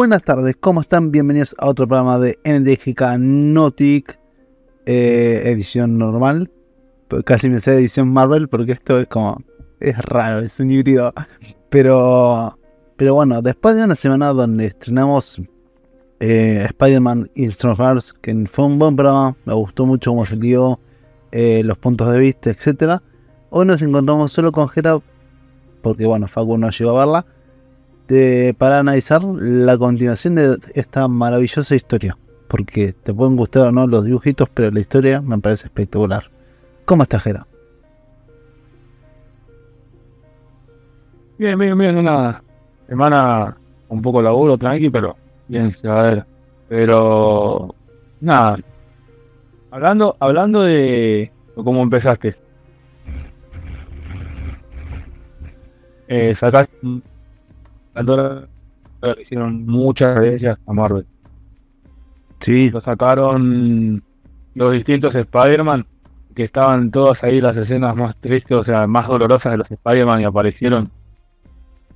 Buenas tardes, ¿cómo están? Bienvenidos a otro programa de NDGK Notic, eh, edición normal. Casi me sé edición Marvel porque esto es como. Es raro, es un híbrido. Pero. Pero bueno, después de una semana donde estrenamos eh, Spider-Man Instructors, que fue un buen programa, me gustó mucho cómo salió, eh, los puntos de vista, etc. Hoy nos encontramos solo con Jera, porque bueno, Facu no llegó a verla para analizar la continuación de esta maravillosa historia. Porque te pueden gustar o no los dibujitos, pero la historia me parece espectacular. ¿Cómo estás, Jera? Bien, bien, bien, nada. Semana un poco laburo, tranqui, pero bien, a ver. Pero nada. Hablando, hablando de cómo empezaste. Eh, sacaste hicieron muchas ellas a Marvel. Sí. Lo sacaron los distintos Spider-Man, que estaban todas ahí las escenas más tristes, o sea, más dolorosas de los Spider-Man y aparecieron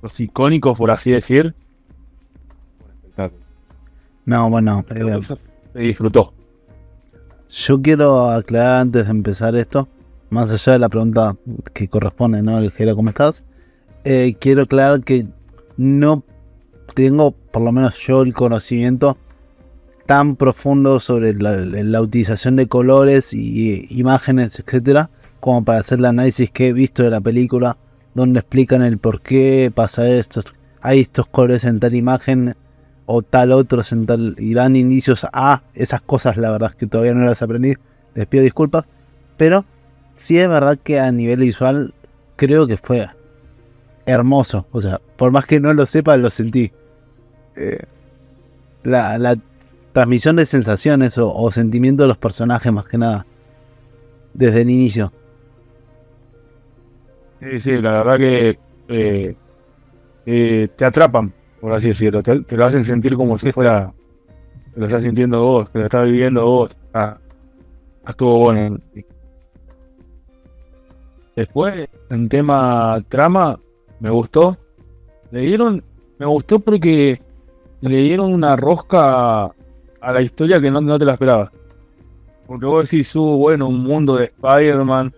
los icónicos, por así decir. No, bueno, eh, se disfrutó. Yo quiero aclarar antes de empezar esto, más allá de la pregunta que corresponde, ¿no? El ¿cómo estás? Eh, quiero aclarar que no tengo, por lo menos yo, el conocimiento tan profundo sobre la, utilización de colores y imágenes, etcétera, como para hacer el análisis que he visto de la película, donde explican el por qué pasa esto, hay estos colores en tal imagen o tal otros en tal y dan indicios a esas cosas, la verdad que todavía no las aprendí, les pido disculpas, pero sí es verdad que a nivel visual creo que fue hermoso. O sea, por más que no lo sepa, lo sentí. Eh, la, transmisión de sensaciones o, o sentimientos de los personajes, más que nada. Desde el inicio. Sí, sí, la verdad que eh, eh, te atrapan, por así decirlo. Te, lo hacen sentir como si fuera. Te lo estás sintiendo vos, que lo estás viviendo vos. Ah, estuvo bueno. Después, en tema trama, me gustó. Le dieron, me gustó porque le dieron una rosca a la historia que no, te la esperaba. Porque vos decís, uh, bueno, un mundo de Spider-Man,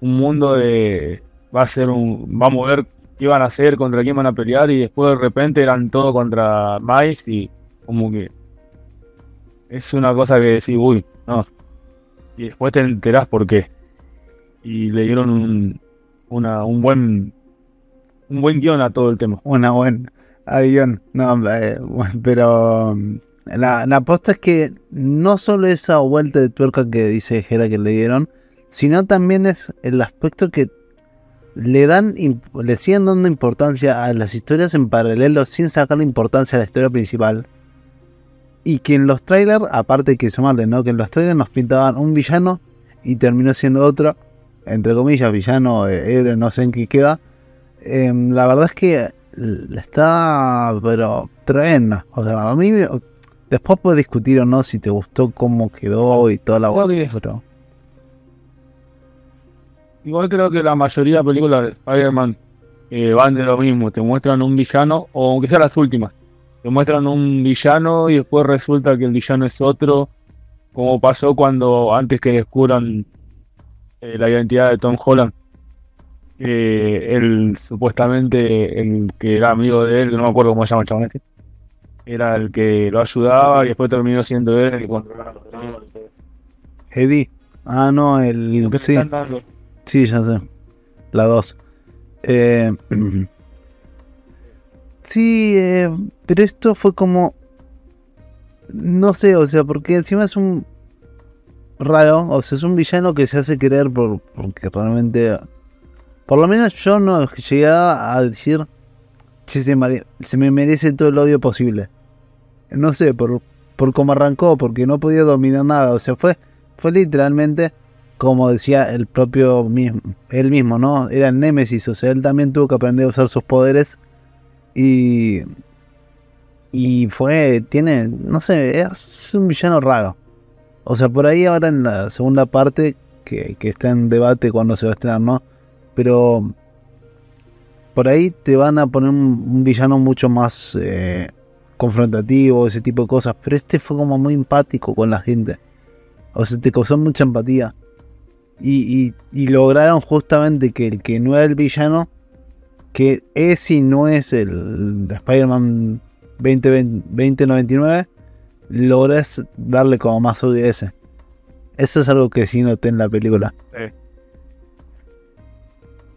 un mundo de. Va a ser un. Vamos a ver qué iban a hacer, contra quién van a pelear, y después de repente eran todo contra Miles, y como que. Es una cosa que decís, uy, no. Y después te enterás por qué. Y le dieron un, una, un buen un buen guion a todo el tema. Una buen guion. No, eh, pero mm, la, la aposta es que no solo esa vuelta de tuerca que dice Jera que le dieron, sino también es el aspecto que le dan le siguen dando importancia a las historias en paralelo sin sacar importancia a la historia principal. Y que en los trailers, aparte que sumarle, ¿no? Que en los trailers nos pintaban un villano y terminó siendo otro, entre comillas, villano, eh, no sé en qué queda Em, la verdad es que está, pero tremenda. O sea, a mí después puedes discutir o no si te gustó cómo quedó y toda la pero... Igual creo que la mayoría de películas de Spider-Man eh, van de lo mismo. Te muestran un villano, o aunque sea las últimas, te muestran un villano y después resulta que el villano es otro. Como pasó cuando antes que descubran eh, la identidad de Tom Holland eh, él supuestamente, el que era amigo de él, que no me acuerdo cómo se llama el chabón este, era el que lo ayudaba y después terminó siendo él el que controlaba los Eddie. Ah, no, el. que sí. Sí, ya sé. La 2. Eh, sí, eh, pero esto fue como. No sé, o sea, porque encima es un. Raro, o sea, es un villano que se hace querer por, porque realmente por lo menos yo no llegué a decir, che, se, me merece todo el odio posible. No sé, por, por cómo arrancó, porque no podía dominar nada. O sea, fue, fue literalmente, como decía el propio mismo, él mismo, ¿no? Era el Némesis, o sea, él también tuvo que aprender a usar sus poderes. Y. Y fue, tiene, no sé, es un villano raro. O sea, por ahí ahora en la segunda parte, que, que está en debate cuando se va a estrenar, ¿no? Pero por ahí te van a poner un, villano mucho más eh, confrontativo, ese tipo de cosas, pero este fue como muy empático con la gente. O sea, te causó mucha empatía. Y, lograron justamente que el que no era el villano, que es no es el Spider-Man 2099, logras darle como más ese Eso es algo que sí noté en la película. Sí.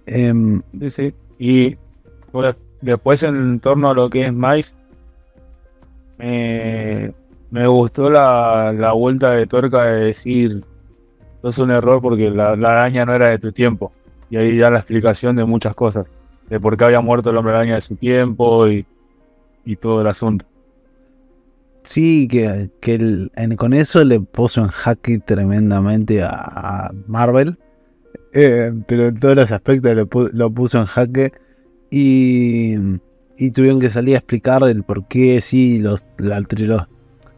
Em, sí, Y después en torno a lo que es Mice, me, gustó la, vuelta de tuerca de decir, no es un error porque la, araña no era de tu tiempo. Y ahí da la explicación de muchas cosas, de por qué había muerto el hombre araña de su tiempo y, todo el asunto. Sí, que, con eso le puso en jaque tremendamente a, Marvel. Eh, pero en todos los aspectos lo, puso en jaque. Y, y tuvieron que salir a explicar el por qué sí los,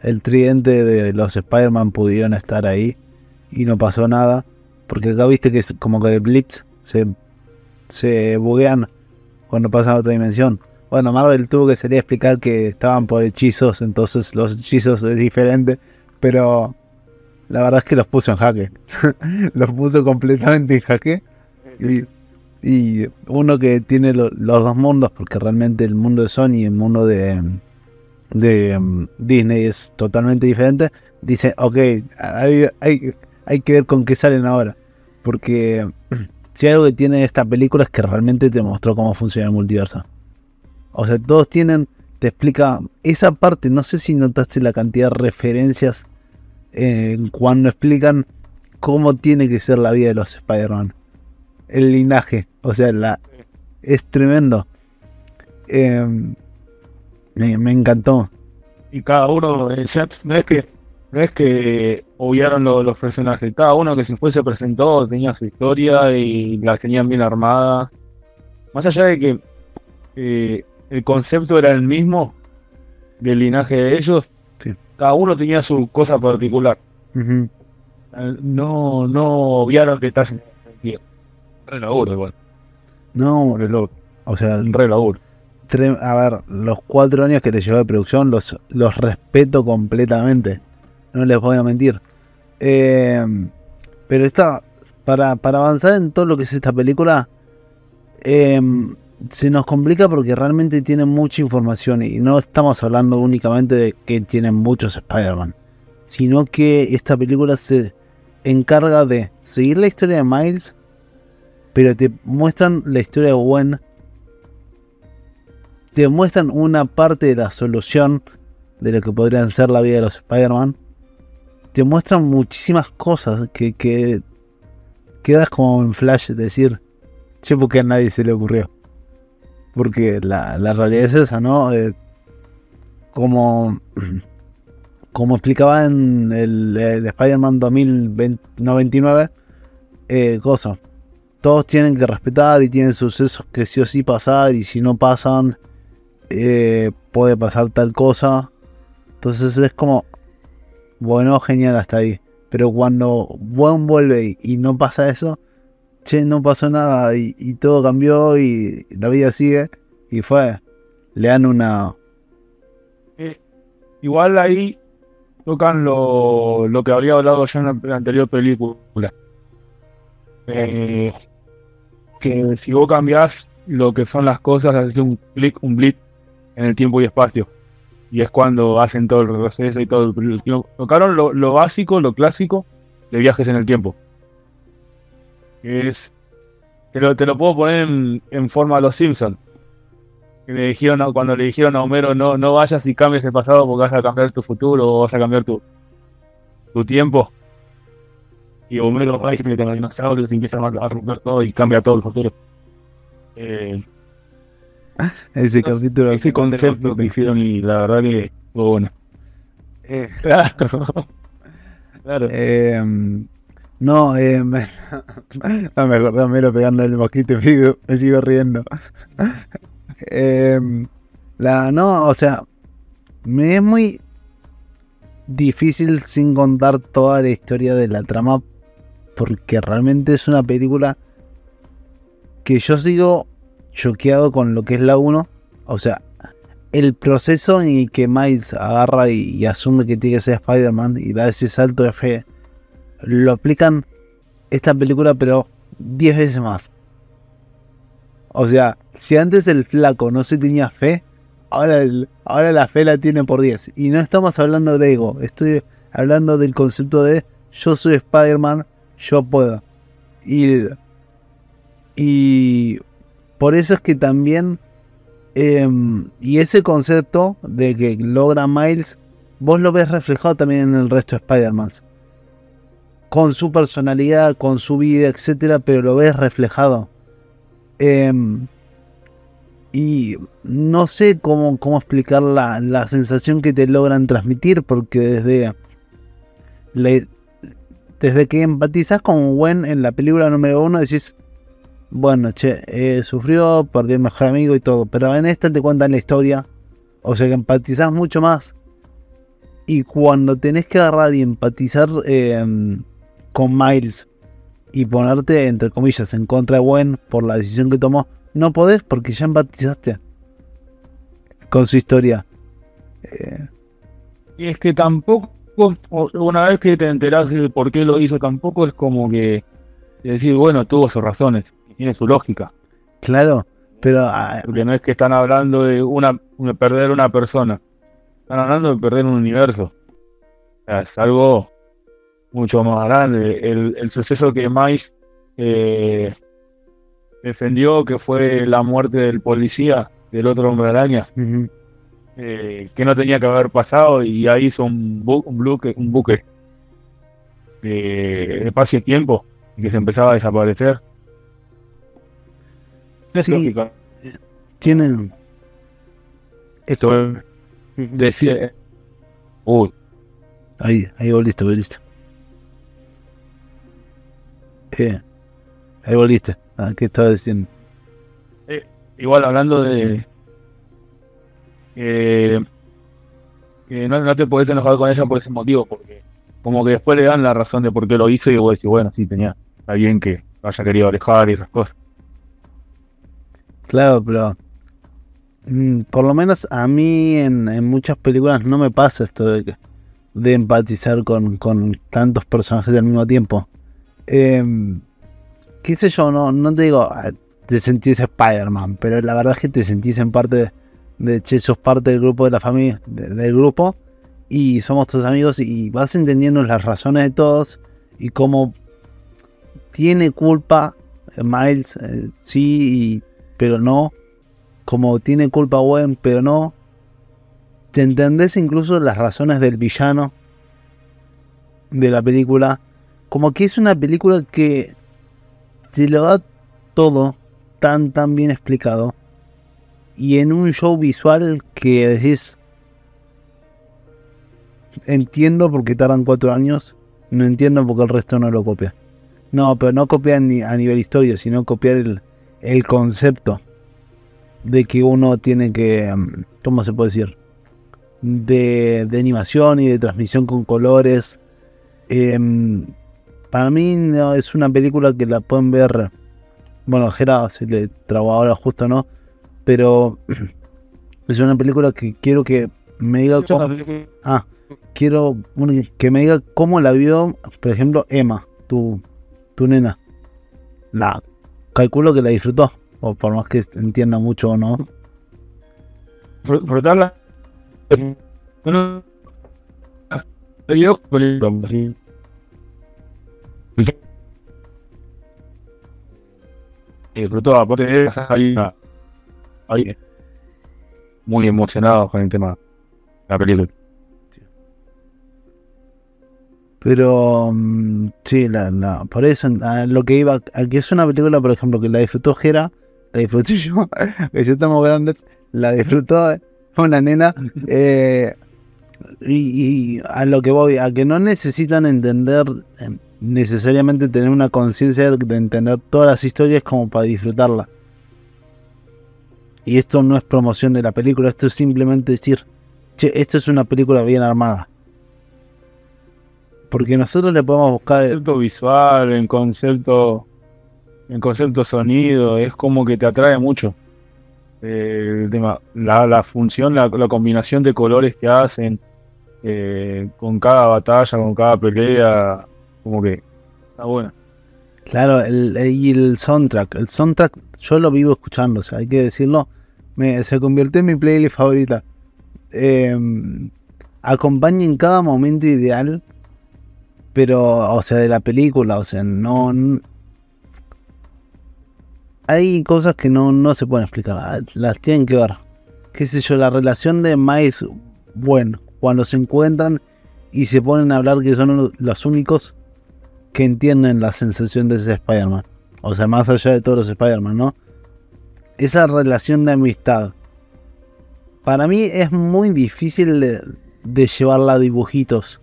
el tridente de los Spider-Man pudieron estar ahí y no pasó nada. Porque acá viste que es como que blips se, se buguean cuando pasan a otra dimensión. Bueno, Marvel tuvo que salir a explicar que estaban por hechizos, entonces los hechizos es diferente, pero la verdad es que los puso en jaque. los puso completamente en jaque. Y y uno que tiene los dos mundos, porque realmente el mundo de Sony y el mundo de, de um, Disney es totalmente diferente, dice, ok, hay, hay, hay que ver con qué salen ahora. Porque si algo que tiene esta película es que realmente te mostró cómo funciona el multiverso. O sea, todos tienen, te explica esa parte, no sé si notaste la cantidad de referencias cuando explican cómo tiene que ser la vida de los Spider-Man el linaje. O sea, la, es tremendo. Em, me, encantó. Y cada uno, no es que no es que obviaron los personajes, cada uno que después se presentó tenía su historia y las tenían bien armadas. Más allá de que eh, el concepto era el mismo del linaje de ellos, cada uno tenía su cosa particular. No, no obviaron que está Re laburo igual. No, o sea, re laburo. A ver, los cuatro años que te llevó de producción los, los respeto completamente. No les voy a mentir. Eh, pero está, para, para avanzar en todo lo que es esta película, eh, se nos complica porque realmente tiene mucha información y no estamos hablando únicamente de que tienen muchos Spider-Man, sino que esta película se encarga de seguir la historia de Miles, pero te muestran la historia de Gwen, te muestran una parte de la solución de lo que podrían ser la vida de los Spider-Man, te muestran muchísimas cosas que, que quedas como en flash, de decir, che, porque a nadie se le ocurrió. Porque la, realidad es esa, ¿no? Eh, como, como explicaba en el, Spider-Man 2099, eh, cosa, todos tienen que respetar y tienen sucesos que sí o sí pasar y si no pasan eh, puede pasar tal cosa. Entonces es como, bueno, genial hasta ahí. Pero cuando Buen vuelve y, no pasa eso, che, no pasó nada y, todo cambió y la vida sigue y fue, le dan una... Eh, igual ahí tocan lo, lo que habría hablado ya en la anterior película. Eh, que si vos cambiás lo que son las cosas, haces un clic, un blip en el tiempo y espacio. Y es cuando hacen todo el proceso y todo el Tocaron lo, básico, lo clásico de viajes en el tiempo. Es. Te lo, te lo puedo poner en, forma a los Simpsons. Que le dijeron cuando le dijeron a Homero no, no vayas y cambies el pasado porque vas a cambiar tu futuro o vas a cambiar tu, tu tiempo y Homero va y se mete en dinosaurios y empieza a romper todo y cambia todo el futuro. Eh, Ese capítulo. Ese concepto que hicieron y la verdad que fue bueno. Eh, claro. claro. Eh, no, eh, me, no me acordé me lo pegando el mosquito me sigo, riendo. eh, la, no, o sea, me es muy difícil sin contar toda la historia de la trama porque realmente es una película que yo sigo choqueado con lo que es la 1. O sea, el proceso en el que Miles agarra y, y asume que tiene que ser Spider-Man y da ese salto de fe, lo aplican esta película, pero 10 veces más. O sea, si antes el flaco no se tenía fe, ahora, el- ahora la fe la tiene por 10. Y no estamos hablando de ego, estoy hablando del concepto de yo soy Spider-Man, yo puedo. Y, y por eso es que también, em, y ese concepto de que logra Miles, vos lo ves reflejado también en el resto de Spider-Man. Con su personalidad, con su vida, etcétera, pero lo ves reflejado. Em, y no sé cómo, cómo explicar la, la sensación que te logran transmitir, porque desde, desde que empatizas con Gwen en la película número uno, decís, bueno, che, eh, sufrió, perdió el mejor amigo y todo, pero en esta te cuentan la historia, o sea que empatizás mucho más. Y cuando tenés que agarrar y empatizar em, con Miles y ponerte, entre comillas, en contra de Gwen por la decisión que tomó, no podés porque ya empatizaste con su historia. Eh, Y es que tampoco, una vez que te enterás de por qué lo hizo, tampoco es como que decir, bueno, tuvo sus razones, tiene su lógica. claro, pero ah, Porque no es que están hablando de una, de perder una persona, están hablando de perder un universo. O sea, es algo mucho más grande. El, el suceso que Miles eh, defendió, que fue la muerte del policía, del otro hombre araña, eh, que no tenía que haber pasado y ahí hizo un, bu- un buque, un buque de, de espacio y tiempo y que se empezaba a desaparecer. Es Sí. lógico. tienen. Esto es decir, uy, Ahí, ahí volviste, volviste. Eh, ahí volviste. Ah, ¿Qué estaba diciendo? igual hablando de que, que no, no te podés enojar con ella por ese motivo, porque como que después le dan la razón de por qué lo hizo y vos decís, bueno, sí, tenía, está bien que haya querido alejar y esas cosas. Claro, pero mm, por lo menos a mí en, en muchas películas no me pasa esto de, de empatizar con, con tantos personajes al mismo tiempo. Em, qué sé yo, no, no te digo, ah, te sentís Spider-Man, pero la verdad es que te sentís en parte de, che, sos parte del grupo de la familia, de- del grupo, y somos tus amigos y vas entendiendo las razones de todos y cómo tiene culpa eh, Miles, eh, sí, y pero no. Como tiene culpa Gwen, pero no. Te entendés incluso las razones del villano de la película. Como que es una película que te lo da todo tan tan bien explicado. Y en un show visual que decís. Entiendo porque tardan cuatro años. No entiendo porque el resto no lo copia. No, pero no copiar ni a nivel historia, sino copiar el, el concepto de que uno tiene que, mm, ¿cómo se puede decir? De, de animación y de transmisión con colores. Em, para mí no, es una película que la pueden ver, bueno, Jera se le trabó ahora justo, ¿no? Pero es una película que quiero que me diga cómo, ah, quiero que me diga cómo la vio, por ejemplo, Emma, tu, tu nena. La calculo que la disfrutó, o por más que entienda mucho o no. Fr- Frotarla. Bueno, yo, Disfrutó, aparte de ahí, ahí, muy emocionado con el tema de la película. Pero mm, sí, la, la- por eso a lo que iba, a que es una película, por ejemplo, que la disfrutó Jera, la disfruté yo, que ya estamos grandes, la disfrutó una nena, eh, y, y a lo que voy, a que no necesitan entender eh, necesariamente tener una conciencia de entender todas las historias como para disfrutarla. Y esto no es promoción de la película, esto es simplemente decir, che, esto es una película bien armada. Porque nosotros le podemos buscar el- concepto visual, en concepto, en concepto sonido, es como que te atrae mucho. Eh, el tema, la, la función, la, la combinación de colores que hacen eh, con cada batalla, con cada pelea, como que está buena. Claro, el, y el soundtrack. El soundtrack yo lo vivo escuchando, o sea, hay que decirlo. Me, se convirtió en mi playlist favorita. Eh, acompaña en cada momento ideal, pero, o sea, de la película, o sea, no. hay cosas que no, no se pueden explicar, ah, las tienen que ver. Qué sé yo, la relación de Miles, bueno, cuando se encuentran y se ponen a hablar que son los únicos que entienden la sensación de ese Spider-Man. O sea, más allá de todos los Spider-Man, ¿no? Esa relación de amistad. Para mí es muy difícil de, llevarla a dibujitos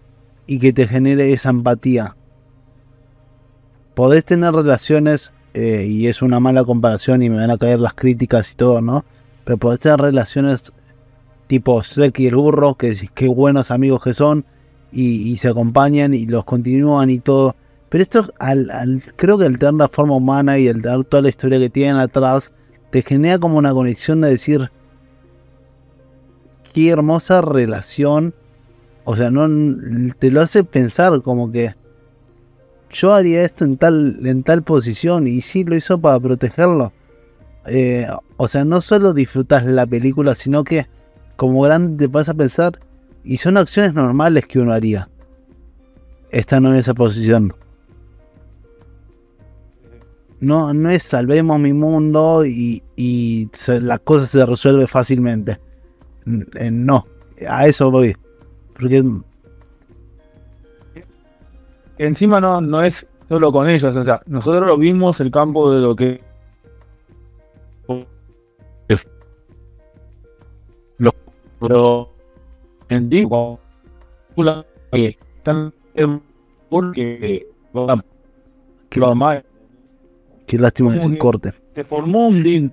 y que te genere esa empatía. Podés tener relaciones, eh, y es una mala comparación y me van a caer las críticas y todo, ¿no? Pero podés tener relaciones tipo Shrek y el burro, que qué buenos amigos que son, y, y se acompañan y los continúan y todo. Pero esto, al, al- creo que al tener la forma humana y al tener toda la historia que tienen atrás, te genera como una conexión de decir, qué hermosa relación. O sea, no te lo hace pensar como que yo haría esto en tal, en tal posición y sí lo hizo para protegerlo. Eh, o sea, no solo disfrutas la película, sino que como grande te vas a pensar y son acciones normales que uno haría estando en esa posición. No, no es salvemos mi mundo y, y se- la cosa se resuelve fácilmente. Eh, no, a eso voy. Porque Encima no, no es solo con ellos, o sea, nosotros lo vimos el campo de lo que lo, pero en que están porque lo más qué lástima que- corte. se formó un link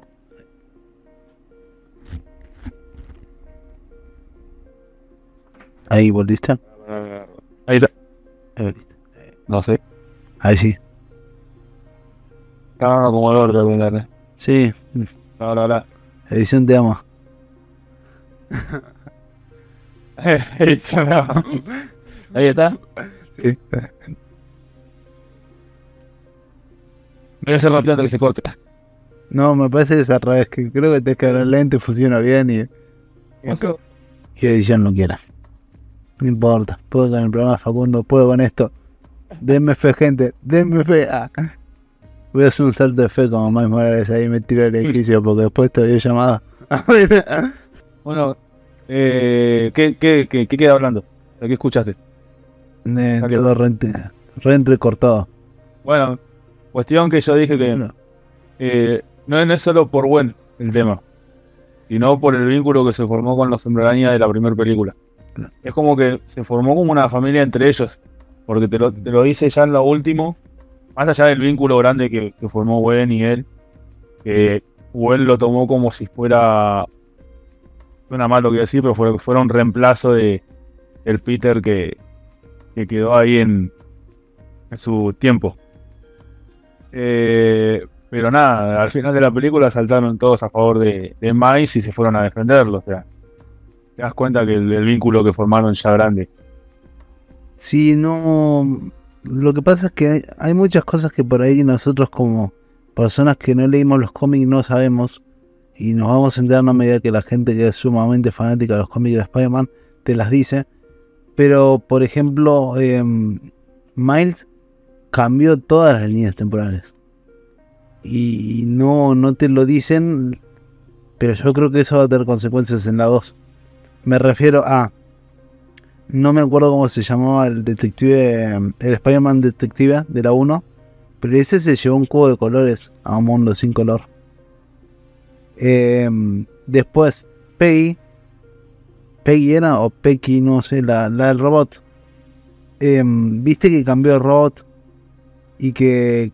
Ahí volviste. ahí está, Ahí volviste. no sé Ahí sí. estaba como el orto ¿verdad? Sí, ahora ahora edición te amo. ahí está Sí. Voy a hacer rápido antes que se corte No, me parece que es al revés, que creo que te que el lente funciona bien y, y edición no quieras. No importa, puedo con el programa Facundo, puedo con esto. Denme fe, gente, denme fe. Ah. Voy a hacer un salto de fe como Miles Morales ahí me tiro el edificio porque después te había llamado. Bueno, eh, ¿qué, qué, qué, qué queda hablando? ¿De qué escuchaste? Eh, todo re, re entrecortado. Bueno, cuestión que yo dije que No. eh, no, es- no es solo por buen el tema, sino por el vínculo que se formó con los Hombre-Araña de la primera película. Es como que se formó como una familia entre ellos, porque te lo, te lo dice ya en lo último, más allá del vínculo grande que, que formó Gwen y él, que Gwen lo tomó como si fuera, suena mal lo que decir, pero fue, fuera un reemplazo de el Peter que, que quedó ahí en, en su tiempo. Eh, pero nada, al final de la película saltaron todos a favor de, Miles y se fueron a defenderlo. O sea, te das cuenta que el, vínculo que formaron ya grande. Sí, no. Lo que pasa es que hay, muchas cosas que por ahí nosotros, como personas que no leímos los cómics, no sabemos. Y nos vamos enterando a medida que la gente que es sumamente fanática de los cómics de Spider-Man te las dice. Pero, por ejemplo, em, Miles cambió todas las líneas temporales. Y no, no te lo dicen. Pero yo creo que eso va a tener consecuencias en la 2. Me refiero a. No me acuerdo cómo se llamaba el detective, el Spider-Man detective de la 1, pero ese se llevó un cubo de colores a un mundo sin color. Eh, después, Peggy, Peggy era o Pecky, no sé, la, la del robot. Eh, Viste que cambió el robot y que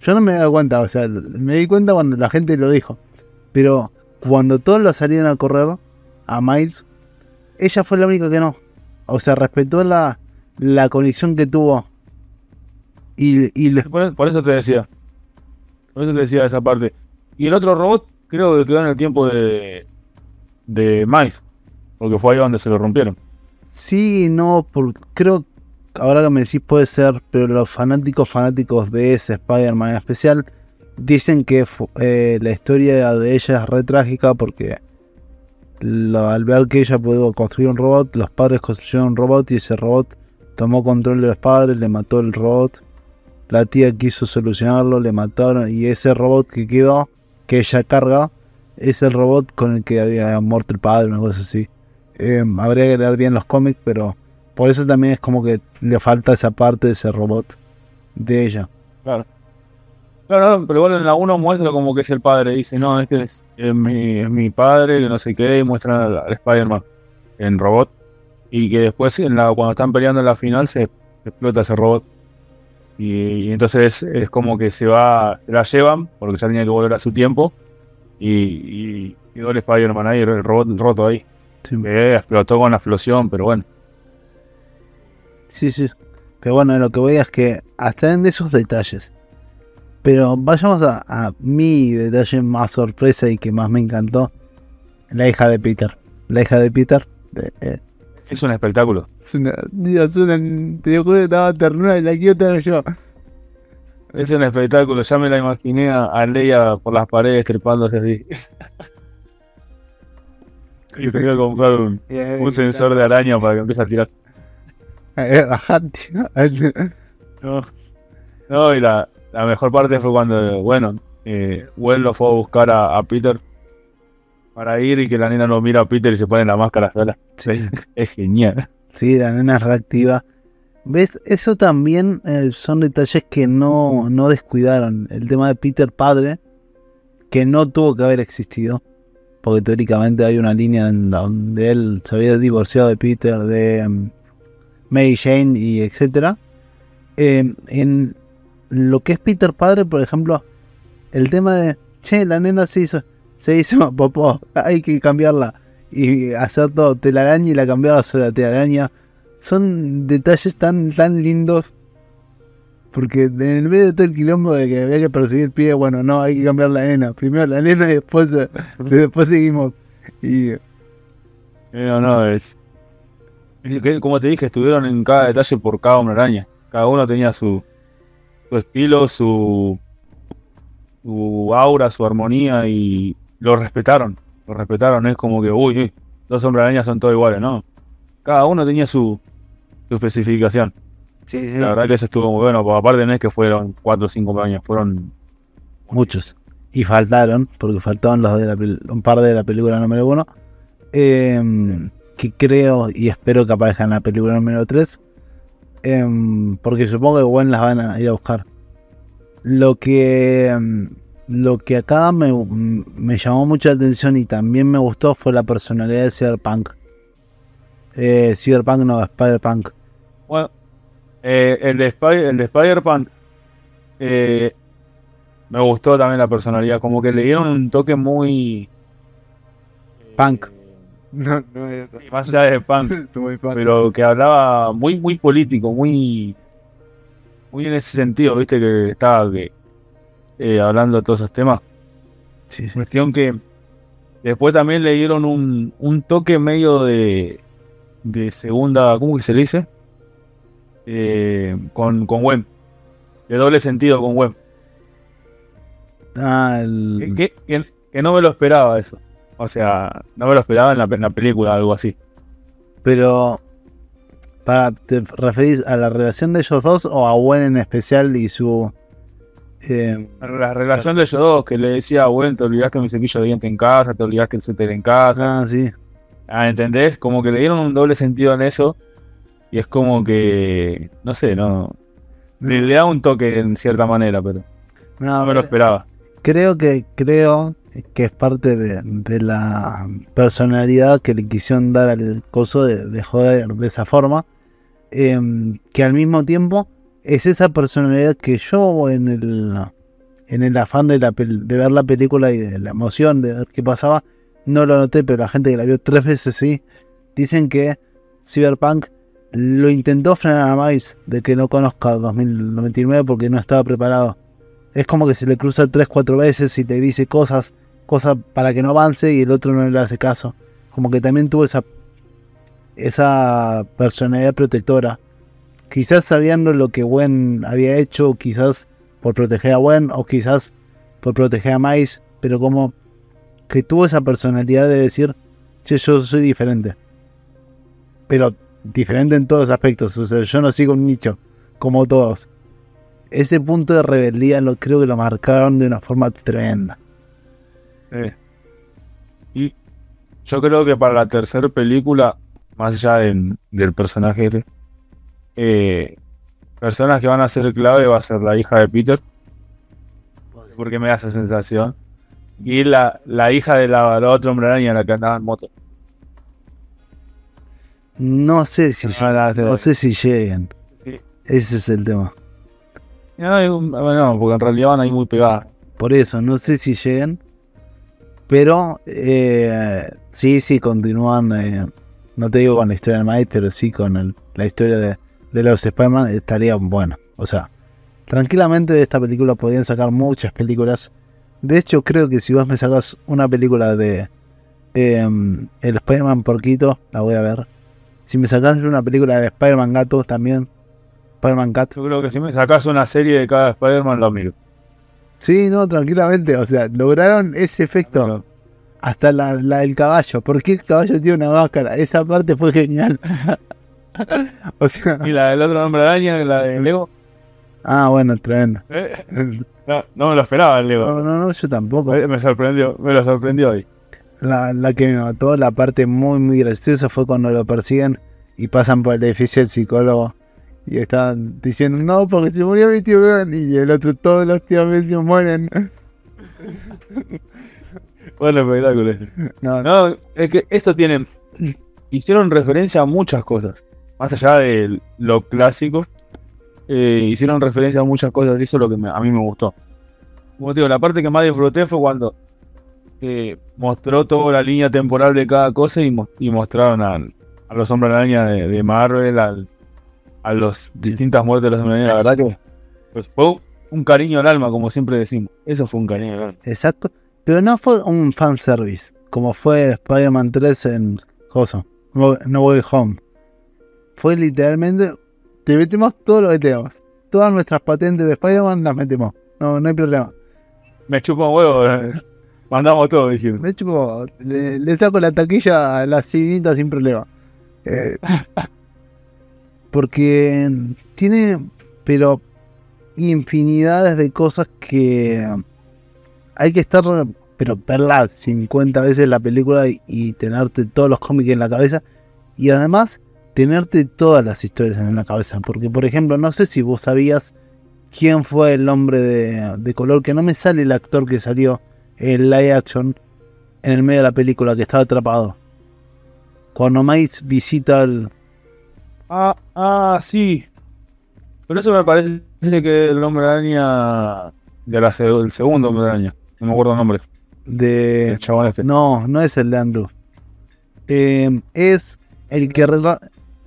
yo no me daba cuenta, o sea, me di cuenta cuando la gente lo dijo, pero cuando todos lo salieron a correr a Miles, ella fue la única que no. O sea, respetó la, la conexión que tuvo. Y, y le- Por, por eso te decía. Por eso te decía esa parte. Y el otro robot creo que quedó en el tiempo de, de Miles, porque fue ahí donde se lo rompieron. Sí, no, por, creo, ahora que me decís puede ser, pero los fanáticos fanáticos de ese Spider-Man especial dicen que eh, la historia de ella es re trágica porque al ver que ella pudo construir un robot, los padres construyeron un robot y ese robot tomó control de los padres, le mató el robot. La tía quiso solucionarlo, le mataron y ese robot que quedó, que ella carga, es el robot con el que había muerto el padre, una cosa así. Em, habría que leer bien los cómics, pero por eso también es como que le falta esa parte de ese robot de ella. Claro. Claro, pero bueno, en la 1 muestra como que es el padre. Dice, no, este es, mi, es mi, padre, que no sé qué, y muestra al, Spider-Man en robot. Y que después, en la, cuando están peleando en la final, se explota ese robot. Y, entonces es como que se va, se la llevan, porque ya tenía que volver a su tiempo. Y, y quedó el Spider-Man ahí, el robot roto ahí. Que explotó con la explosión, pero bueno. Sí, sí. Pero bueno, lo que voy es que hasta en esos detalles pero vayamos a, mi detalle más sorpresa y que más me encantó. La hija de Peter. La hija de Peter. Eh, es un espectáculo. Es una, Dios, una, te juro que estaba ternura y la quiero tener yo. Es un espectáculo, ya me la imaginé a, Leia por las paredes trepándose así. y tengo que comprar un, un sensor de araña para que empiece a tirar. No, no, y la, la mejor parte fue cuando, bueno, eh, lo fue a buscar a, Peter para ir y que la nena no mira a Peter y se pone la máscara sola. Es, genial. Sí, la nena es reactiva. ¿Ves? Eso también eh, son detalles que no, no descuidaron. El tema de Peter padre, que no tuvo que haber existido. Porque teóricamente hay una línea en donde él se había divorciado de Peter, de um, Mary Jane y etcétera. Eh, en lo que es Peter padre, por ejemplo, el tema de, che, la nena se hizo, se hizo popó, hay que cambiarla y hacer todo, te la gaña y la cambiaba sola, te la. Son detalles tan, tan lindos. Porque en medio de todo el quilombo de que había que perseguir pie, bueno, no, hay que cambiar la nena. Primero la nena y después, después seguimos. Y... No, no, es... Como te dije, estuvieron en cada detalle por cada una araña. Cada uno tenía su, su estilo, su, su aura, su armonía y lo respetaron. Lo respetaron, es como que, uy, dos hombres arañas son todos iguales, ¿no? Cada uno tenía su, su especificación. Sí, La verdad que eso estuvo muy bueno, porque aparte no es que fueron cuatro o cinco años, fueron muchos. Y faltaron, porque faltaban los de un par de la película número uno. Em, que creo y espero que aparezcan en la película número 3. Em, porque supongo que Gwen las van a ir a buscar. Lo que, em, lo que acá me, me, llamó mucha atención y también me gustó fue la personalidad de Cyberpunk. Eh, Cyberpunk no, Spider-Punk. Bueno, eh, el, de el de Spider-Punk eh, me gustó también la personalidad. Como que le dieron un toque muy. Punk. No, no más allá de punk, pero que hablaba muy, muy político, muy, muy en ese sentido, viste que estaba eh, hablando de todos esos temas. Sí, Cuestión que después también le dieron un, un toque medio de, de segunda, ¿cómo que se le dice? Eh, con, con web, de doble sentido con web. Ah, que, que no me lo esperaba eso. O sea, no me lo esperaba en la, en la película, algo así. Pero, para, ¿te referís a la relación de ellos dos o a Gwen en especial y su... Eh, la relación de ellos dos, que le decía a Gwen, te olvidaste mi cepillo de diente en casa, te olvidaste el suéter en casa. Ah, sí. Ah, ¿entendés? Como que le dieron un doble sentido en eso. Y es como que, no sé, no... Le, da un toque en cierta manera, pero no me lo esperaba. Creo que, creo que es parte de, la personalidad que le quisieron dar al coso de, joder de esa forma, em, que al mismo tiempo es esa personalidad que yo en el, en el afán de, de ver la película y de la emoción de ver qué pasaba, no lo noté, pero la gente que la vio tres veces sí, dicen que Cyberpunk lo intentó frenar a Miles de que no conozca 2099 porque no estaba preparado. Es como que se le cruza tres, cuatro veces y te dice cosas cosas para que no avance y el otro no le hace caso. Como que también tuvo esa, esa personalidad protectora. Quizás sabiendo lo que Gwen había hecho, quizás por proteger a Gwen o quizás por proteger a Mais, pero como que tuvo esa personalidad de decir, che, yo soy diferente. Pero diferente en todos los aspectos, o sea, yo no sigo un nicho, como todos. Ese punto de rebeldía lo creo que lo marcaron de una forma tremenda. Eh. Y yo creo que para la tercera película, más allá del, del personaje, eh, personas que van a ser clave va a ser la hija de Peter, porque me da esa sensación, y la, la hija de la, la otra hombre araña, la que andaba en moto. No sé si, Ah, no sé si lleguen. Sí. Ese es el tema. No, bueno, porque en realidad van ahí muy pegadas. Por eso, no sé si lleguen. Pero eh, sí, sí, continúan. eh, no te digo con la historia de Miles, pero sí con el- la historia de, los Spider-Man. Estaría bueno. O sea, tranquilamente de esta película podrían sacar muchas películas. De hecho, creo que si vos me sacas una película de eh, el Spider-Man Porquito, la voy a ver. Si me sacas una película de Spider-Man Gato también, Spider-Man Cat. Yo creo que si me sacas una serie de cada Spider-Man, lo miro. Sí, no, tranquilamente. O sea, lograron ese efecto. Hasta la, la del caballo. ¿Por qué el caballo tiene una máscara? Esa parte fue genial. o sea. Y la del otro hombre araña, la de Lego. Ah, bueno, tremendo. eh, no, no me lo esperaba el Lego. No, no, no, yo tampoco. Eh, Me sorprendió, me lo sorprendió hoy. La, la que me mató, la parte muy, muy graciosa fue cuando lo persiguen y pasan por el edificio del psicólogo. Y están diciendo, no, porque se murió mi tío Ben. Y el otro, todos los tíos Ben se mueren. Bueno, espectáculo. No, no. Es que eso tiene. Hicieron referencia a muchas cosas. Más allá de lo clásico, eh, hicieron referencia a muchas cosas. Y eso es lo que me- a mí me gustó. Como te digo, la parte que más disfruté fue cuando eh, mostró toda la línea temporal de cada cosa y, mo- y mostraron a, a los hombres araña de, de Marvel, al- a las distintas muertes de los araña. La verdad que pues, fue un cariño al alma, como siempre decimos. Eso fue un cariño al alma. Exacto. Pero no fue un fanservice, como fue Spider-Man 3 en Coso, No No Way Home. Fue literalmente, te metemos todo lo que tenemos. Todas nuestras patentes de Spider-Man las metemos. No, no hay problema. Me chupa un huevo. eh. Mandamos todo, dijimos. Hecho, como, le, le saco la taquilla a la sirenita sin problema. Eh, porque tiene, pero, infinidades de cosas que hay que estar, pero verla 50 veces la película y, tenerte todos los cómics en la cabeza. Y además, tenerte todas las historias en la cabeza. Porque, por ejemplo, no sé si vos sabías quién fue el hombre de, de color, que no me sale el actor que salió el live action en el medio de la película que estaba atrapado. Cuando Miles visita el. Ah, ah, sí. Pero eso me parece que el hombre araña de la, del segundo hombre araña. No me acuerdo el nombre. de El chabón este. no, no es el de Andrew. Eh, es el que,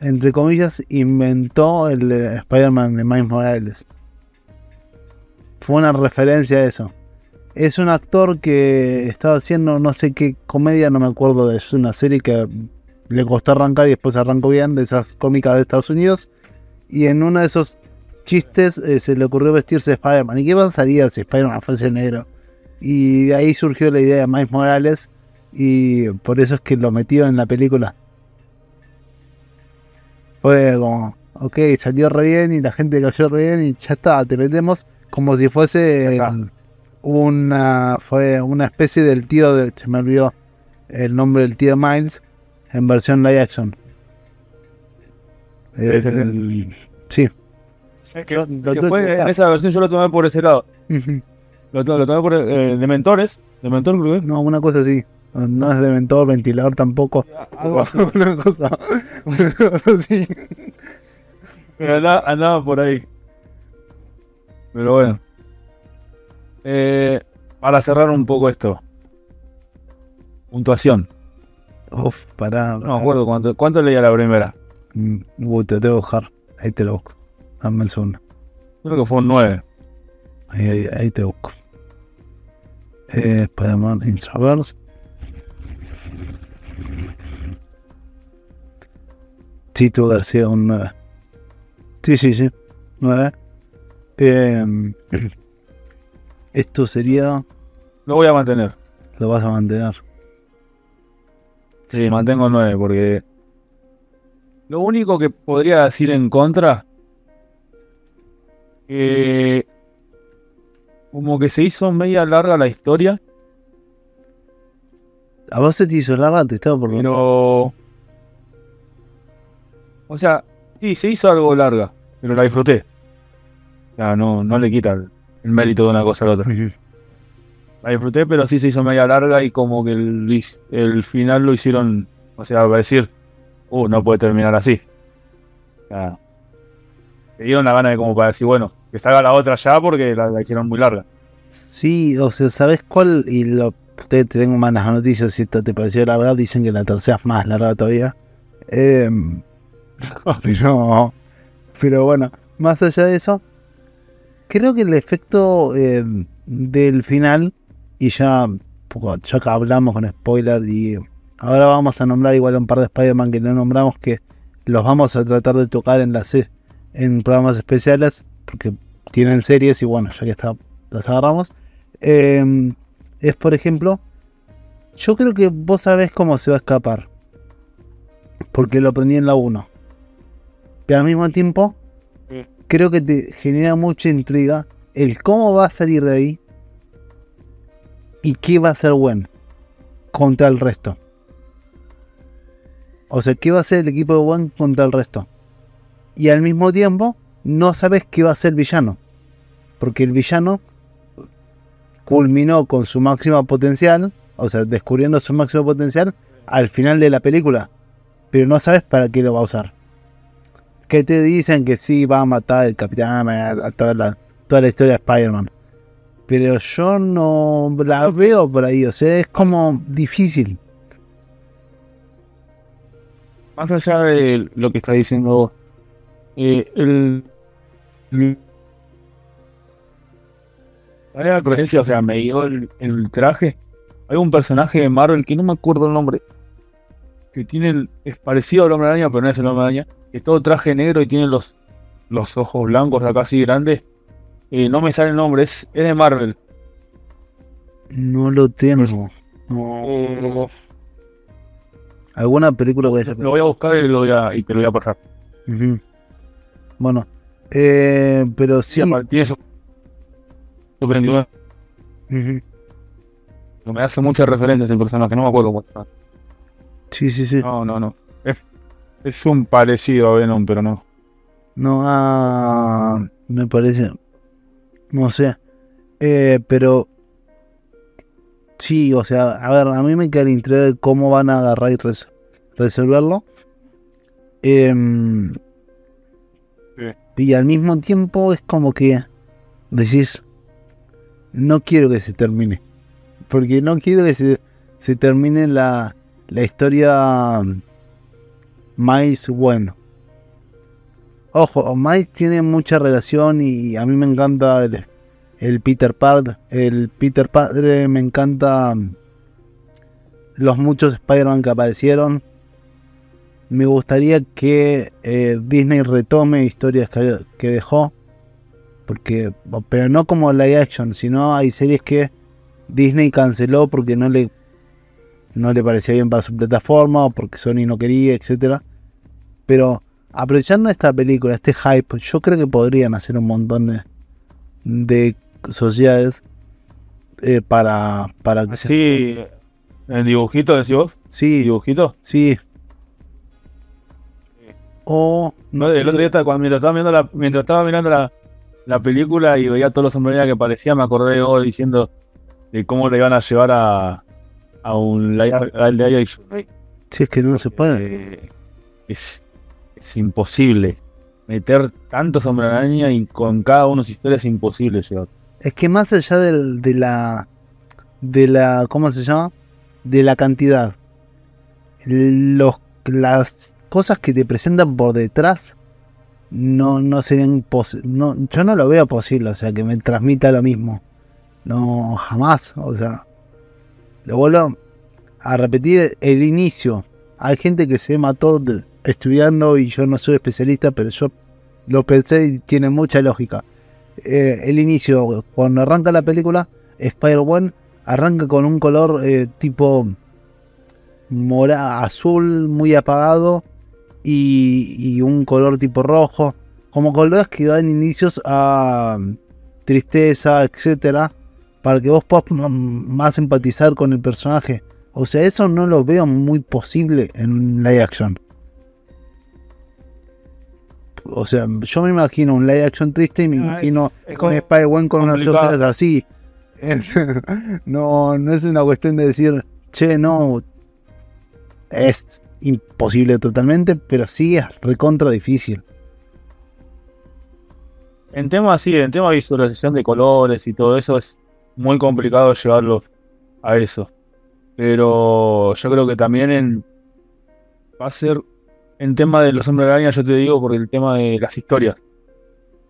entre comillas, inventó el de Spider-Man de Miles Morales. Fue una referencia a eso. Es un actor que estaba haciendo no sé qué comedia, no me acuerdo de es una serie que le costó arrancar y después arrancó bien, de esas cómicas de Estados Unidos. Y en uno de esos chistes eh, se le ocurrió vestirse de Spider-Man. ¿Y qué pasaría si Spider-Man fuese negro? Y de ahí surgió la idea de Miles Morales y por eso es que lo metieron en la película. Fue como, ok, salió re bien y la gente cayó re bien y ya está, te metemos como si fuese una, fue una especie del tío de, se me olvidó el nombre del tío Miles en versión live action. Eh, el- sí. Es que, lo en esa versión yo lo tomé por ese lado. Lo, to- lo tomé por eh, de mentores. De mentor, creo que es. No, una cosa así. No, es de mentor, ventilador tampoco. Algo una cosa. así. Pero andaba, andaba por ahí. Pero bueno. Eh, para cerrar un poco esto. Puntuación. Uf, pará. No me acuerdo cuánto, cuánto leía la primera. Mm, Uy, te tengo que. Ahí te lo busco. Dame el segundo. Creo que fue un 9. Ahí, ahí, ahí te busco. Eh, Spider-Man que haber sido un 9. Sí, sí, sí. 9. Eh, esto sería. Lo voy a mantener. Lo vas a mantener. Sí, mantengo 9 porque. Lo único que podría decir en contra. Que. Como que se hizo media larga la historia. ¿A vos se te hizo larga? Te estaba por Pero. O sea, sí, se hizo algo larga, pero la disfruté. O sea, no, no le quita el, el mérito de una cosa a la otra. La disfruté, pero sí se hizo media larga y como que el, el final lo hicieron, o sea, va a decir, uh, no puede terminar así. Te dieron la gana de como para decir, bueno, que salga la otra ya porque la, la hicieron muy larga. Sí, o sea, ¿sabes cuál? Y lo, te, te tengo malas noticias, si esta te pareció larga, dicen que la tercera es más larga todavía. Eh, pero, pero bueno, más allá de eso, creo que el efecto eh, del final, y ya, ya que hablamos con spoiler, y ahora vamos a nombrar igual un par de Spider-Man que no nombramos, que los vamos a tratar de tocar en las en programas especiales, porque tienen series y bueno, ya que está, las agarramos. Eh, es por ejemplo, yo creo que vos sabés cómo se va a escapar. Porque lo aprendí en la 1. Pero al mismo tiempo, Sí. creo que te genera mucha intriga el cómo va a salir de ahí y qué va a ser bueno contra el resto. O sea, qué va a hacer el equipo de Gwen contra el resto. Y al mismo tiempo, no sabes qué va a ser el villano. Porque el villano culminó con su máximo potencial, o sea, descubriendo su máximo potencial al final de la película. Pero no sabes para qué lo va a usar. Que te dicen que sí va a matar el Capitán América, toda la, toda la historia de Spider-Man. Pero yo no la veo por ahí, o sea, es como difícil. Más allá de lo que está diciendo vos, eh, el, el- ¿Sabes la creencia? O sea, me dio el, traje. Hay un personaje de Marvel que no me acuerdo el nombre. Que tiene el- es parecido al hombre araña, pero no es el hombre araña. Que todo traje negro y tiene los, los ojos blancos acá así grandes. Eh, no me sale el nombre, es, es de Marvel. No lo tengo. No. Eh, ¿Alguna película voy a hacer? lo voy a buscar y, lo voy a, y te lo voy a pasar. Bueno, eh, pero sí. Su 29. Ujú. Me hace muchas referencias el personaje, no me acuerdo está. Sí, sí, sí. No, no, no. Es, es un parecido a Venom, pero no. No, ah, me parece. No sé. Eh, pero. Sí, o sea, a ver, a mí me queda intriga de cómo van a agarrar y res- resolverlo. Em, Y al mismo tiempo es como que decís, no quiero que se termine. Porque no quiero que se, se termine la, la historia más bueno. Ojo, Miles tiene mucha relación y a mí me encanta el, Peter Park. El Peter Padre me encanta mm, los muchos Spider-Man que aparecieron. Me gustaría que eh, Disney retome historias que, que dejó. Porque, pero no como live action, sino hay series que Disney canceló porque no le no le parecía bien para su plataforma o porque Sony no quería, etcétera. Pero aprovechando esta película, este hype, yo creo que podrían hacer un montón de, de sociedades eh, para, para que se- Sí, en dibujito decís vos. Sí, Dibujito. sí. O No, el otro día cuando mientras estaba, viendo la, mientras estaba mirando la, la película y veía todos los sombreros que parecía, me acordé de vos diciendo de cómo le iban a llevar a, a un live, action. si es que no se puede. Eh, es, es imposible. Meter tantos hombre araña y con cada uno de sus historias es imposible llevar. Es que más allá de la. de la. ¿cómo se llama? De la cantidad. Los, las cosas que te presentan por detrás no, no serían. No, yo no lo veo posible, o sea, que me transmita lo mismo. No, jamás. O sea, lo vuelvo a repetir el inicio. Hay gente que se mató estudiando y yo no soy especialista, pero yo lo pensé y tiene mucha lógica. Eh, el inicio, cuando arranca la película, Spider-Man arranca con un color eh, tipo mora azul muy apagado y, un color tipo rojo, como colores que dan inicios a mm, tristeza, etcétera, para que vos puedas más empatizar con el personaje. O sea, eso no lo veo muy posible en live action. O sea, yo me imagino un live action triste y me Ah, es- imagino es con com- Spider-Man con unas ojeras así. no, no es una cuestión de decir, che, no, es imposible totalmente, pero sí es recontra difícil. En tema sí, en tema de visualización de colores y todo eso es muy complicado llevarlo a eso. Pero yo creo que también en va a ser en tema de los hombres araña, yo te digo, por el tema de las historias.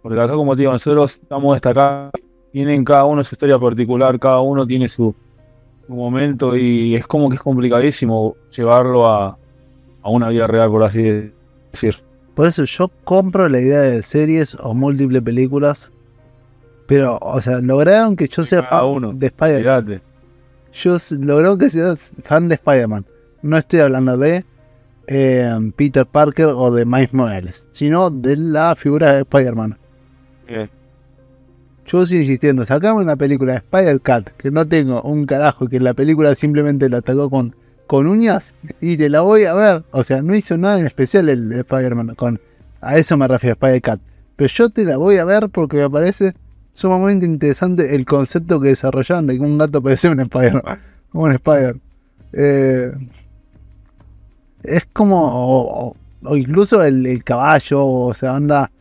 Porque acá, como te digo, nosotros estamos destacados, tienen cada uno su historia particular, cada uno tiene su, su momento y es como que es complicadísimo llevarlo a, a una vida real, por así decir. Por eso yo compro la idea de series o múltiples películas. Pero, o sea, lograron que yo sea fan uno. de Spider-Man. Yo lograron que seas fan de Spider-Man. No estoy hablando de eh, Peter Parker o de Miles Morales, sino de la figura de Spider-Man. Yo sigo insistiendo, sacame una película de Spider-Cat, que no tengo un carajo, que la película simplemente la atacó con, con uñas, y te la voy a ver. O sea, no hizo nada en especial el de Spider-Man, con, a eso me refiero, Spider-Cat. Pero yo te la voy a ver porque me parece sumamente interesante el concepto que desarrollaron de que un gato puede ser un Spider. un Spider. Eh, es como, o, incluso el, el caballo, o sea, anda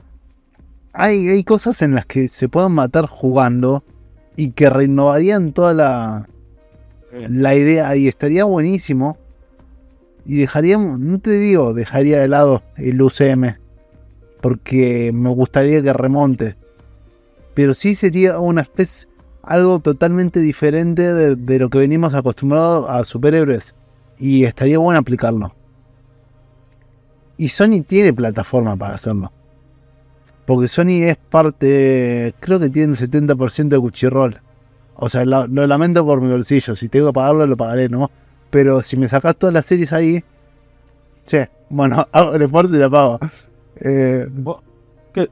hay, hay cosas en las que se pueden matar jugando y que renovarían toda la, la idea y estaría buenísimo. Y dejaríamos, no te digo, dejaría de lado el UCM, porque me gustaría que remonte. Pero sí sería una especie, algo totalmente diferente de, de lo que venimos acostumbrados a superhéroes. Y estaría bueno aplicarlo. Y Sony tiene plataforma para hacerlo. Porque Sony es parte, creo que tiene 70% de Cuchirrol. O sea, lo, lo lamento por mi bolsillo. Si tengo que pagarlo, lo pagaré, ¿no? Pero si me sacas todas las series ahí, che, bueno, hago el esfuerzo y la pago. Eh, ¿Vos- ¿Qué?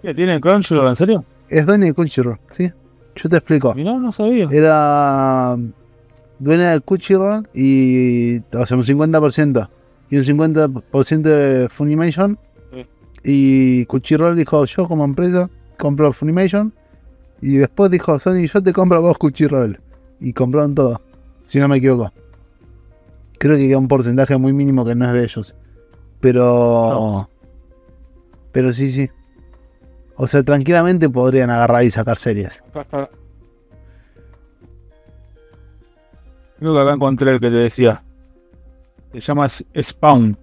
¿Qué tiene Crunchyroll en serio? es dueña de Crunchyroll, ¿sí? Yo te explico. Mirá, no sabía. Era dueña de Crunchyroll y, o sea, un 50% y un 50% de Funimation. Sí. Y Crunchyroll dijo, yo como empresa compro Funimation. Y después dijo, Sony, yo te compro a vos Crunchyroll. Y compraron todo, si no me equivoco. Creo que queda un porcentaje muy mínimo que no es de ellos. Pero... No. Pero sí, sí. O sea, tranquilamente podrían agarrar y sacar series. Creo que acá encontré el que te decía. Se llama Spawn.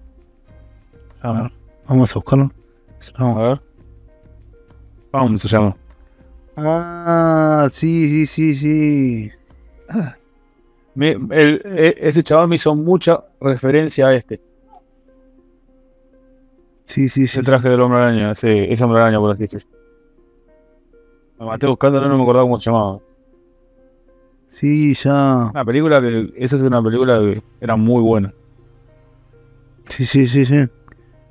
A ver, vamos a buscarlo. A ver. Spawn se llama. Ah, sí, sí, sí, sí. Me- el- e- ese chaval me hizo mucha referencia a este. Sí, sí, sí. El traje del hombre araña. Sí, ese hombre araña, por así decir. Me maté buscándolo, no me acordaba cómo se llamaba. Sí, ya. Una película que. Esa es una película que era muy buena. Sí, sí, sí, sí.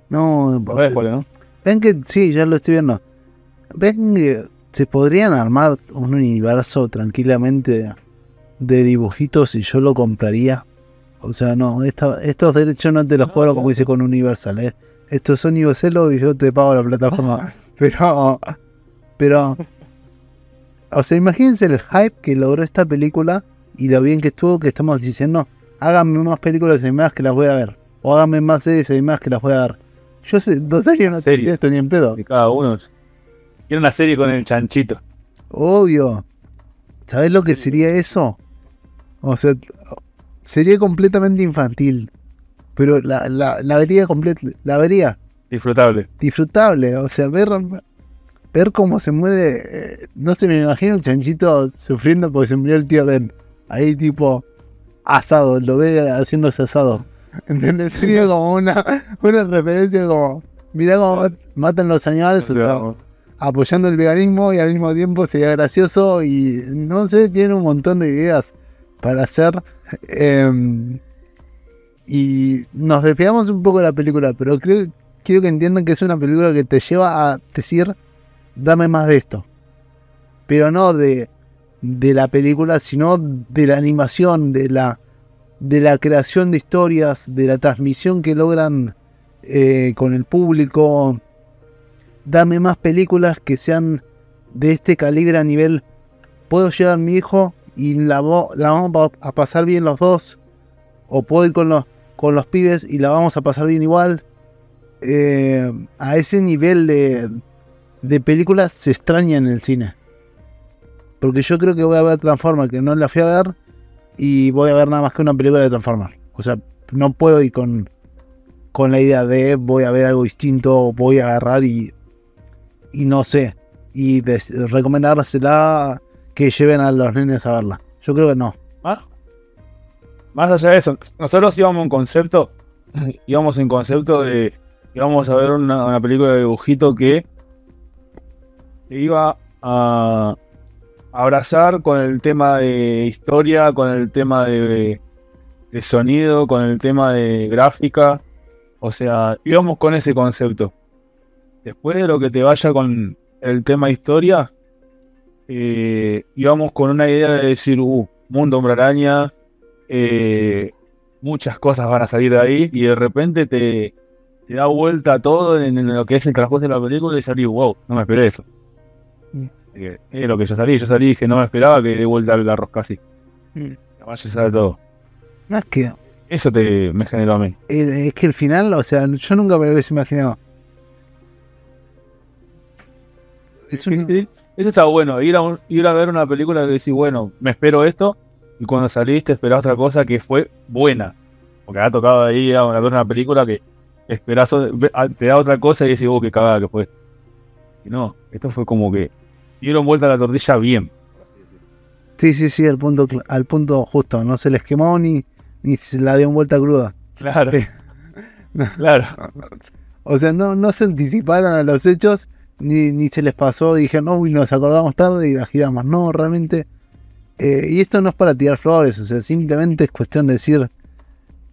No, ven que sí, ya lo estoy viendo. Ven que se podrían armar un universo tranquilamente de dibujitos y yo lo compraría. O sea, no, esta- estos derechos no te los No, cobro como hice con Universal, ¿eh? Estos son Universal y yo te pago la plataforma. pero, pero, o sea, imagínense el hype que logró esta película y lo bien que estuvo que estamos diciendo, háganme más películas animadas que las voy a ver. O háganme más series animadas que las voy a ver. Yo sé, dos años no te Series. decía esto ni en pedo. De cada uno. Quiero una serie con el chanchito. Obvio. ¿Sabes lo que sería eso? O sea, sería completamente infantil. Pero la, la, la vería completa, la vería Disfrutable. disfrutable. O sea, ver ver cómo se muere, eh, no se me imagino el chanchito sufriendo porque se murió el tío Ben. Ahí tipo asado, lo ve haciéndose asado. ¿Entendés? Sería como una, una referencia como, mirá cómo mat- matan los animales, o sea, apoyando el veganismo y al mismo tiempo sería gracioso y no sé, tiene un montón de ideas para hacer. em, y nos despegamos un poco de la película, pero creo, quiero que entiendan que es una película que te lleva a decir, dame más de esto. Pero no de, de la película, sino de la animación, de la, de la creación de historias, de la transmisión que logran eh, con el público. Dame más películas que sean de este calibre a nivel. Puedo llevar a mi hijo y la, vamos a pasar bien los dos. O puedo ir con los, con los pibes y la vamos a pasar bien igual. Eh, a ese nivel de, de películas se extraña en el cine. Porque yo creo que voy a ver Transformers, que no la fui a ver, y voy a ver nada más que una película de Transformers. O sea, no puedo ir con, con la idea de voy a ver algo distinto, voy a agarrar y, y no sé, y recomendársela que lleven a los nenes a verla. Yo creo que no. Más, más allá de eso, nosotros íbamos en concepto, íbamos en concepto de íbamos a ver una, una película de dibujito que iba a abrazar con el tema de historia, con el tema de, sonido, con el tema de gráfica. O sea, íbamos con ese concepto. Después de lo que te vaya con el tema historia, eh, íbamos con una idea de decir, uh, mundo hombre araña, eh, muchas cosas van a salir de ahí y de repente te, da vuelta todo en, lo que es el transcurso de la película y salí, wow, no me esperé eso. Mm. Eh, Es lo que yo salí, yo salí y dije, no me esperaba que dé vuelta la rosca así. Mm. Además ya sabe todo. Es que, Eso te, me generó a mí. es que el final, o sea, yo nunca me lo hubiese imaginado. Es un- Eso está bueno, ir a, un- ir a ver una película que decís, bueno, me espero esto, y cuando saliste esperás otra cosa que fue buena. Porque ha tocado ahí a ver una película que esperás, te da otra cosa y decís, oh, qué cagada que fue. Y no, esto fue como que dieron vuelta a la tortilla bien. Sí, sí, sí, al punto, al punto justo. No se les quemó ni, ni se la dio vuelta cruda. Claro. Sí. claro. O sea, no, no se anticiparon a los hechos, ni, ni se les pasó dijeron, no, uy, nos acordamos tarde y la giramos. No, realmente. eh, y esto no es para tirar flores, o sea, simplemente es cuestión de decir,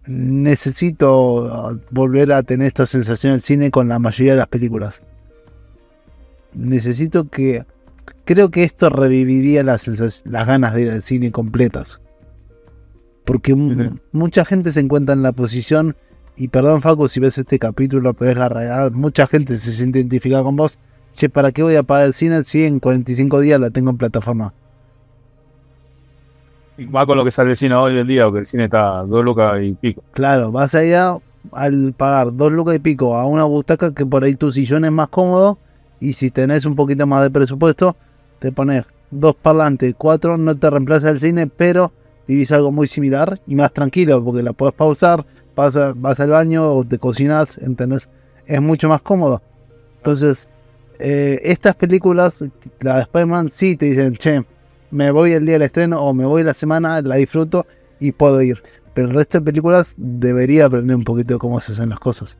necesito uh, volver a tener esta sensación del cine con la mayoría de las películas. Necesito que... Creo que esto reviviría las, ganas de ir al cine completas. Porque mucha gente se encuentra en la posición y perdón, Facu, si ves este capítulo, pero es la realidad. Mucha gente se siente identificada con vos. Che, ¿para qué voy a pagar el cine si en 45 días la tengo en plataforma? Y va con lo que sale el cine hoy en día, porque el cine está dos lucas y pico. Claro, vas allá al pagar dos lucas y pico a una butaca que por ahí tu sillón es más cómodo. Y si tenés un poquito más de presupuesto, te pones dos parlantes, cuatro, no te reemplaza el cine, pero vivís algo muy similar y más tranquilo, porque la puedes pausar, vas, a- vas al baño o te cocinas, ¿entendés? Es mucho más cómodo. Entonces, eh, estas películas, la de Spider-Man, sí te dicen, che, me voy el día del estreno o me voy la semana, la disfruto y puedo ir. Pero el resto de películas debería aprender un poquito de cómo se hacen las cosas.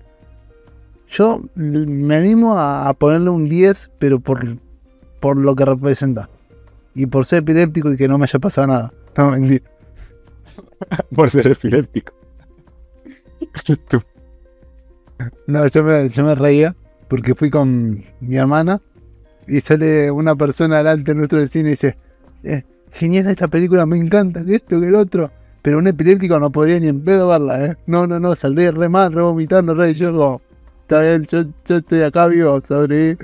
Yo me animo a ponerle un 10, pero por, por lo que representa. Y por ser epiléptico y que no me haya pasado nada. No, mentira. Por ser epiléptico. No, yo me, yo me reía porque fui con mi hermana y sale una persona delante nuestro del cine y dice, "Eh, genial esta película, me encanta, que esto, que el otro. Pero un epiléptico no podría ni en pedo verla, ¿eh? No, no, no, saldría re mal, re vomitando, re y yo como, está bien, yo, yo estoy acá vivo, sobreviví.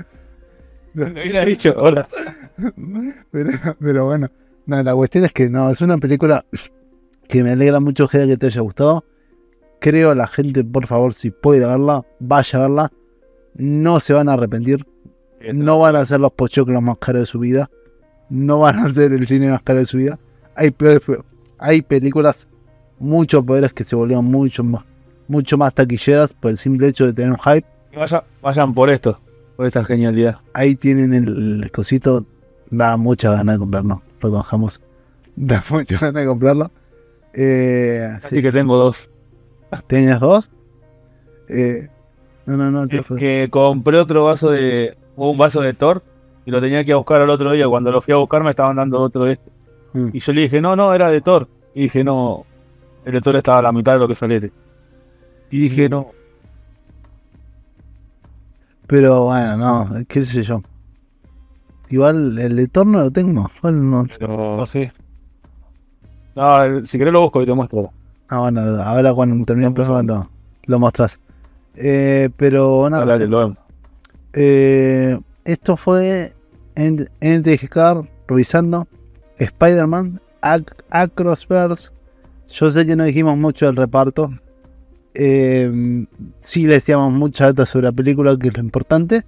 Me hubiera dicho, hola. Pero, pero bueno, no, la cuestión es que no, es una película que me alegra mucho que te haya gustado. Creo la gente, por favor, si puede verla, vaya a verla. No se van a arrepentir. No van a ser los pochoclos más caros de su vida. No van a ser el cine más caro de su vida. Hay, películas mucho peores que se volvieron mucho más, mucho más taquilleras por el simple hecho de tener un hype. Vaya- vayan por esto. Por esta genialidad. Ahí tienen el, el cosito. Da mucha gana de comprarlo. Reconojamos. Da mucha gana de comprarlo. Eh, Así sí. que tengo dos. ¿Tenías dos? Eh, no, no, no. Es que compré otro vaso de. un vaso de Thor y lo tenía que buscar al otro día. Cuando lo fui a buscar me estaban dando otro de este. Mm. Y yo le dije, no, no, era de Thor. Y dije, no, el de Thor estaba a la mitad de lo que sale este. Y dije, no. Pero bueno, no, qué sé yo. Igual el de Thor no lo tengo. Igual no- Pero sí. No, si querés lo busco y te muestro. Ah, bueno, ahora cuando termine el programa lo, lo mostrás. Eh, pero nada, eh, esto fue en, revisando Spider-Man Ac- Acrossverse. Yo sé que no dijimos mucho del reparto. Eh, sí le decíamos mucha data sobre la película, que es lo importante.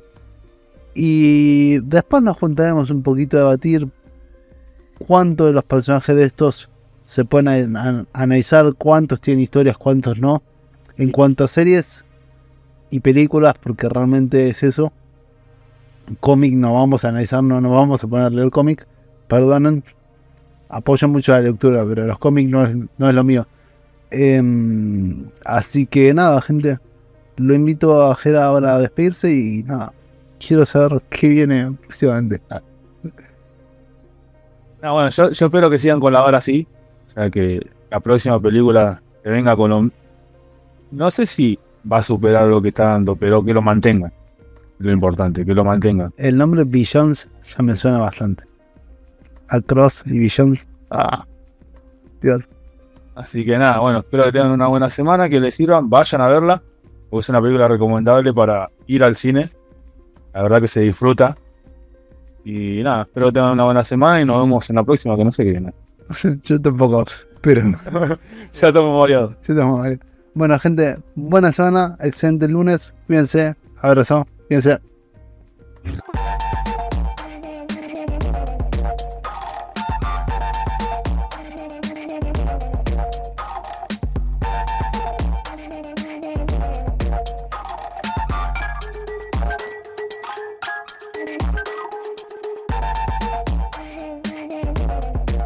Y después nos juntaremos un poquito a debatir cuántos de los personajes de estos se pueden a- analizar, cuántos tienen historias, cuántos no. En cuanto a series y películas, porque realmente es eso. Cómic no vamos a analizar, no nos vamos a poner a leer cómic. Perdonen, apoyo mucho la lectura, pero los cómics no es, no es lo mío. Em, así que nada, gente. Lo invito a Jera ahora a despedirse y nada. Quiero saber qué viene próximamente. No, bueno, yo, yo espero que sigan con la vara así. O sea, que la próxima película que venga con lo... No sé si va a superar lo que está dando, pero que lo mantengan. Lo importante, que lo mantengan. El nombre Billions ya me suena bastante. Across y Billions. Ah, Dios. Así que nada, bueno, espero que tengan una buena semana, que les sirvan, vayan a verla, porque es una película recomendable para ir al cine. La verdad que se disfruta. Y nada, espero que tengan una buena semana y nos vemos en la próxima, que no sé qué viene. Yo tampoco, pero ya estamos mareados. Sí, estamos mal. Bueno, gente, buena semana, excelente lunes. Cuídense, abrazo, cuídense.